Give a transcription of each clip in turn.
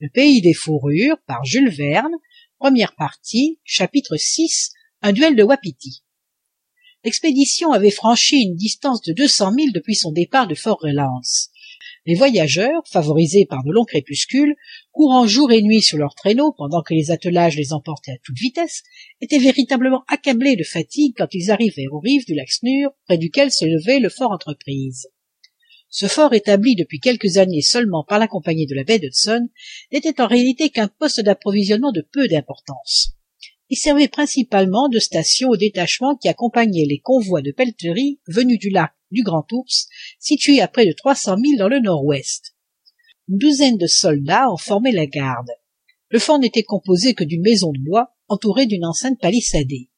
vi un duel de wapitis l'expédition avait franchi une distance de deux cents milles depuis son départ de fort reliance les voyageurs favorisés par de longs crépuscules courant jour et nuit sur leurs traîneaux pendant que les attelages les emportaient à toute vitesse étaient véritablement accablés de fatigue quand ils arrivèrent aux rives du lac snure près duquel se levait le fort entreprise ce fort établi depuis quelques années seulement par la compagnie de la baie d'hudson n'était en réalité qu'un poste d'approvisionnement de peu d'importance. Il servait principalement de station aux détachements qui accompagnaient les convois de pelleteries venus du lac du grand ours situé à près de trois cents milles dans le nord-ouest. Une douzaine de soldats en formaient la garde. Le fort n'était composé que d'une maison de bois entourée d'une enceinte palissadée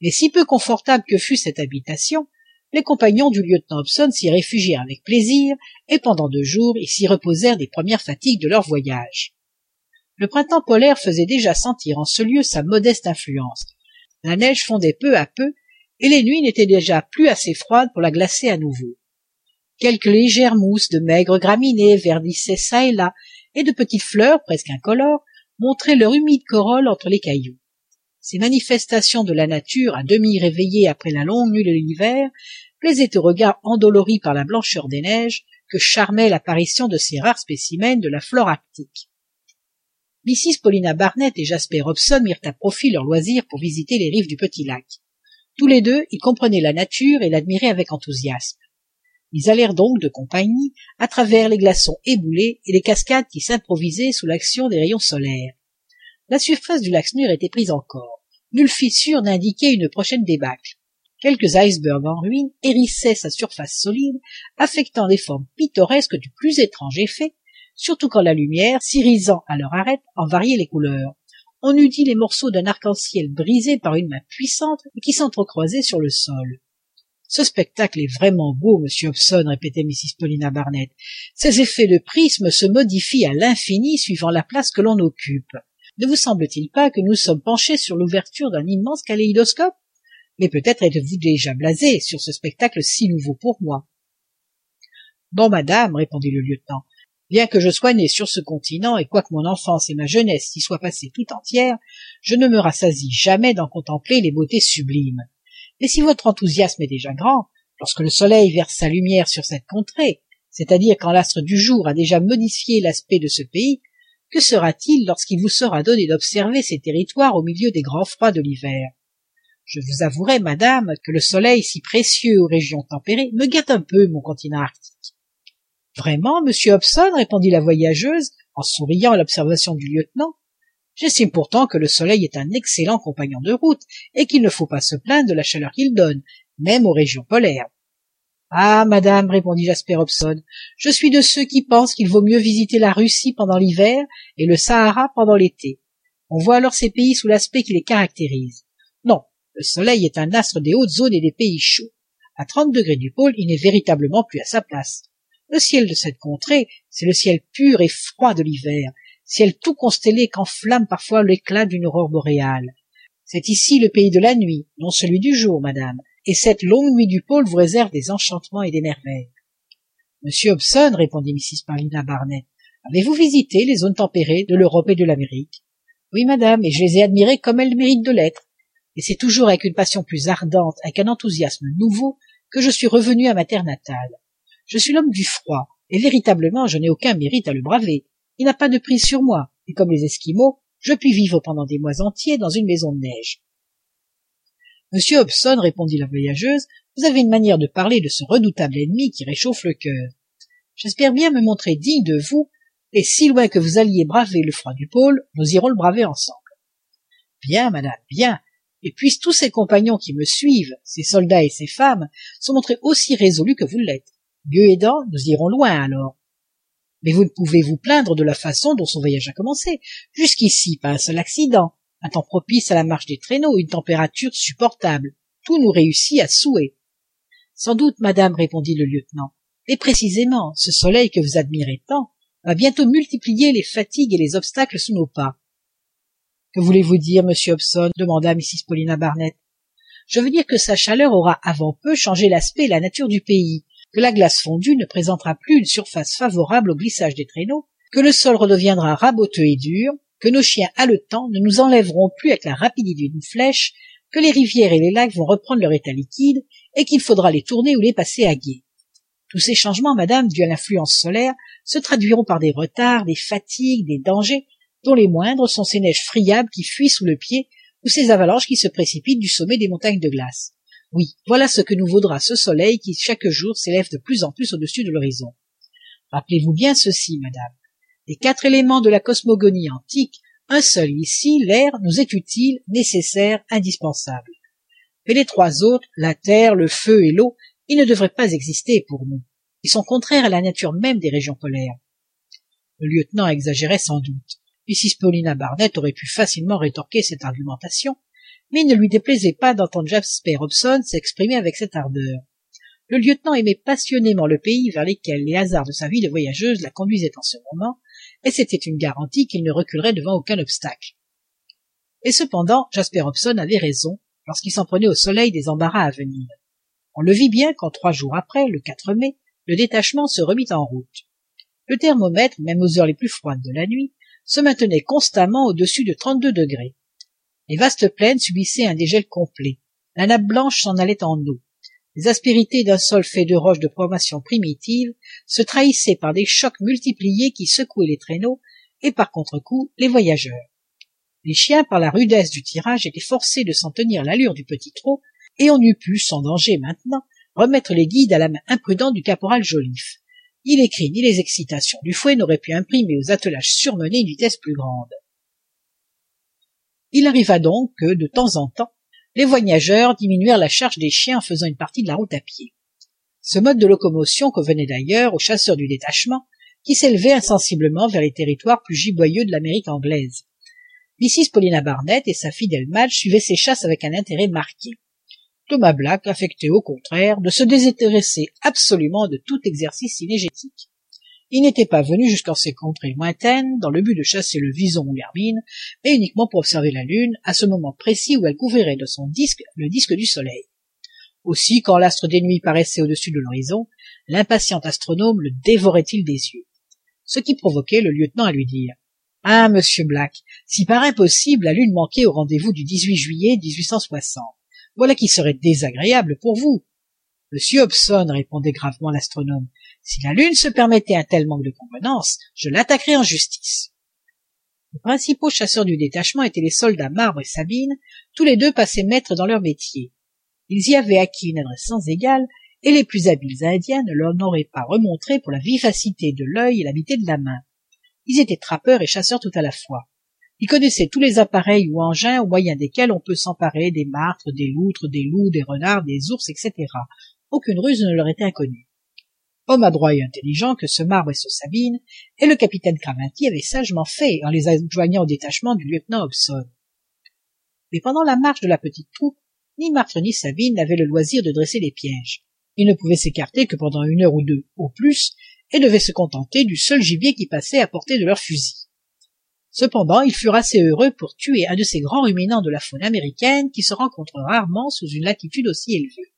mais si peu confortable que fût cette habitation les compagnons du lieutenant hobson s'y réfugièrent avec plaisir et pendant deux jours ils s'y reposèrent des premières fatigues de leur voyage. Le printemps polaire faisait déjà sentir en ce lieu sa modeste influence. La neige fondait peu à peu et les nuits n'étaient déjà plus assez froides pour la glacer à nouveau. Quelques légères mousses de maigres graminées verdissaient çà et là et de petites fleurs presque incolores montraient leur humide corolle entre les cailloux ces manifestations de la nature à demi réveillée après la longue nuit de l'hiver plaisaient au regard endolori par la blancheur des neiges que charmait l'apparition de ces rares spécimens de la flore arctique. Mrs paulina barnett et jasper hobson mirent à profit leur loisir pour visiter les rives du petit lac. Tous les deux ils comprenaient la nature et l'admiraient avec enthousiasme. Ils allèrent donc de compagnie à travers les glaçons éboulés et les cascades qui s'improvisaient sous l'action des rayons solaires la surface du lac snure était prise encore nulle fissure n'indiquait une prochaine débâcle. Quelques icebergs en ruine hérissaient sa surface solide affectant des formes pittoresques du plus étrange effet surtout quand la lumière s'irisant à leur arête en variait les couleurs. On eût dit les morceaux d'un arc-en-ciel brisé par une main puissante et qui s'entrecroisaient sur le sol ce spectacle est vraiment beau monsieur hobson répétait mrs paulina barnett ces effets de prisme se modifient à l'infini suivant la place que l'on occupe ne vous semble-t-il pas que nous sommes penchés sur l'ouverture d'un immense kaléidoscope? Mais peut-être êtes-vous déjà blasé sur ce spectacle si nouveau pour moi. Non madame répondit le lieutenant bien que je sois né sur ce continent et quoique mon enfance et ma jeunesse s'y soient passées tout entières je ne me rassasie jamais d'en contempler les beautés sublimes. Mais si votre enthousiasme est déjà grand lorsque le soleil verse sa lumière sur cette contrée c'est-à-dire quand l'astre du jour a déjà modifié l'aspect de ce pays que sera-t-il lorsqu'il vous sera donné d'observer ces territoires au milieu des grands froids de l'hiver? Je vous avouerai madame que le soleil si précieux aux régions tempérées me gâte un peu mon continent arctique. Vraiment monsieur hobson répondit la voyageuse en souriant à l'observation du lieutenant j'estime pourtant que le soleil est un excellent compagnon de route et qu'il ne faut pas se plaindre de la chaleur qu'il donne même aux régions polaires ah madame répondit jasper hobson je suis de ceux qui pensent qu'il vaut mieux visiter la russie pendant l'hiver et le sahara pendant l'été. On voit alors ces pays sous l'aspect qui les caractérise. Non le soleil est un astre des hautes zones et des pays chauds. À trente degrés du pôle il n'est véritablement plus à sa place. Le ciel de cette contrée c'est le ciel pur et froid de l'hiver ciel tout constellé qu'enflamme parfois l'éclat d'une aurore boréale. C'est ici le pays de la nuit non celui du jour madame et cette longue nuit du pôle vous réserve des enchantements et des merveilles. Monsieur hobson répondit mrs paulina barnett avez-vous visité les zones tempérées de l'europe et de l'amérique? Oui madame et je les ai admirées comme elles méritent de l'être. Et c'est toujours avec une passion plus ardente avec un enthousiasme nouveau que je suis revenu à ma terre natale. Je suis l'homme du froid et véritablement je n'ai aucun mérite à le braver. Il n'a pas de prise sur moi et comme les esquimaux je puis vivre pendant des mois entiers dans une maison de neige monsieur hobson répondit la voyageuse vous avez une manière de parler de ce redoutable ennemi qui réchauffe le cœur. J'espère bien me montrer digne de vous et si loin que vous alliez braver le froid du pôle nous irons le braver ensemble. Bien madame bien. Et puissent tous ces compagnons qui me suivent ces soldats et ces femmes se montrer aussi résolus que vous l'êtes dieu aidant nous irons loin alors. Mais vous ne pouvez vous plaindre de la façon dont son voyage a commencé jusqu'ici pas un seul accident un temps propice à la marche des traîneaux une température supportable. Tout nous réussit à souhait. Sans doute madame répondit le lieutenant et précisément ce soleil que vous admirez tant va bientôt multiplier les fatigues et les obstacles sous nos pas. Que voulez-vous dire monsieur hobson demanda mrs paulina barnett. Je veux dire que sa chaleur aura avant peu changé l'aspect et la nature du pays que la glace fondue ne présentera plus une surface favorable au glissage des traîneaux que le sol redeviendra raboteux et dur, que nos chiens haletants ne nous enlèveront plus avec la rapidité d'une flèche, que les rivières et les lacs vont reprendre leur état liquide et qu'il faudra les tourner ou les passer à gué. Tous ces changements, madame, dus à l'influence solaire, se traduiront par des retards, des fatigues, des dangers, dont les moindres sont ces neiges friables qui fuient sous le pied ou ces avalanches qui se précipitent du sommet des montagnes de glace. Oui, voilà ce que nous vaudra ce soleil qui chaque jour s'élève de plus en plus au-dessus de l'horizon. Rappelez-vous bien ceci, madame. Des quatre éléments de la cosmogonie antique, un seul ici, l'air, nous est utile, nécessaire, indispensable. Mais les trois autres, la terre, le feu et l'eau, ils ne devraient pas exister pour nous. Ils sont contraires à la nature même des régions polaires. Le lieutenant exagérait sans doute. Mrs Paulina Barnett aurait pu facilement rétorquer cette argumentation, mais il ne lui déplaisait pas d'entendre Jasper Hobson s'exprimer avec cette ardeur. Le lieutenant aimait passionnément le pays vers lequel les hasards de sa vie de voyageuse la conduisaient en ce moment, et c'était une garantie qu'il ne reculerait devant aucun obstacle. Et cependant, Jasper Hobson avait raison lorsqu'il s'en prenait au soleil des embarras à venir. On le vit bien quand trois jours après, le 4 mai, le détachement se remit en route. Le thermomètre, même aux heures les plus froides de la nuit, se maintenait constamment au-dessus de 32 degrés. Les vastes plaines subissaient un dégel complet. La nappe blanche s'en allait en eau. Les aspérités d'un sol fait de roches de formation primitive se trahissaient par des chocs multipliés qui secouaient les traîneaux et par contre-coup les voyageurs. Les chiens, par la rudesse du tirage, étaient forcés de s'en tenir l'allure du petit trot, et on eût pu, sans danger maintenant, remettre les guides à la main imprudente du caporal Joliffe. Ni les cris ni les excitations du fouet n'auraient pu imprimer aux attelages surmenés une vitesse plus grande. Il arriva donc que, de temps en temps, les voyageurs diminuèrent la charge des chiens en faisant une partie de la route à pied. Ce mode de locomotion convenait d'ailleurs aux chasseurs du détachement qui s'élevaient insensiblement vers les territoires plus giboyeux de l'Amérique anglaise. Mrs. Paulina Barnett et sa fidèle Madge suivaient ces chasses avec un intérêt marqué. Thomas Black affectait au contraire de se désintéresser absolument de tout exercice. Il n'était pas venu jusqu'en ces contrées lointaines dans le but de chasser le vison ou l'hermine, mais uniquement pour observer la lune à ce moment précis où elle couvrirait de son disque le disque du soleil. Aussi, quand l'astre des nuits paraissait au-dessus de l'horizon, l'impatient astronome le dévorait-il des yeux. Ce qui provoquait le lieutenant à lui dire Ah, monsieur Black, si par impossible la lune manquait au rendez-vous du 18 juillet 1860, voilà qui serait désagréable pour vous. Monsieur Hobson, répondait gravement l'astronome, si la Lune se permettait un tel manque de convenance, je l'attaquerais en justice. Les principaux chasseurs du détachement étaient les soldats Marbre et Sabine, tous les deux passés maîtres dans leur métier. Ils y avaient acquis une adresse sans égale, et les plus habiles indiens ne leur n'auraient pas remontré pour la vivacité de l'œil et l'habité de la main. Ils étaient trappeurs et chasseurs tout à la fois. Ils connaissaient tous les appareils ou engins au moyen desquels on peut s'emparer des martres, des loutres, des loups, des renards, des ours, etc. Aucune ruse ne leur était inconnue. Homme adroit et intelligent que ce marbre et ce Sabine, et le capitaine Craventy avait sagement fait en les adjoignant au détachement du lieutenant Hobson. Mais pendant la marche de la petite troupe, ni Martre ni Sabine n'avaient le loisir de dresser les pièges. Ils ne pouvaient s'écarter que pendant une heure ou deux au plus, et devaient se contenter du seul gibier qui passait à portée de leur fusil. Cependant, ils furent assez heureux pour tuer un de ces grands ruminants de la faune américaine qui se rencontrent rarement sous une latitude aussi élevée.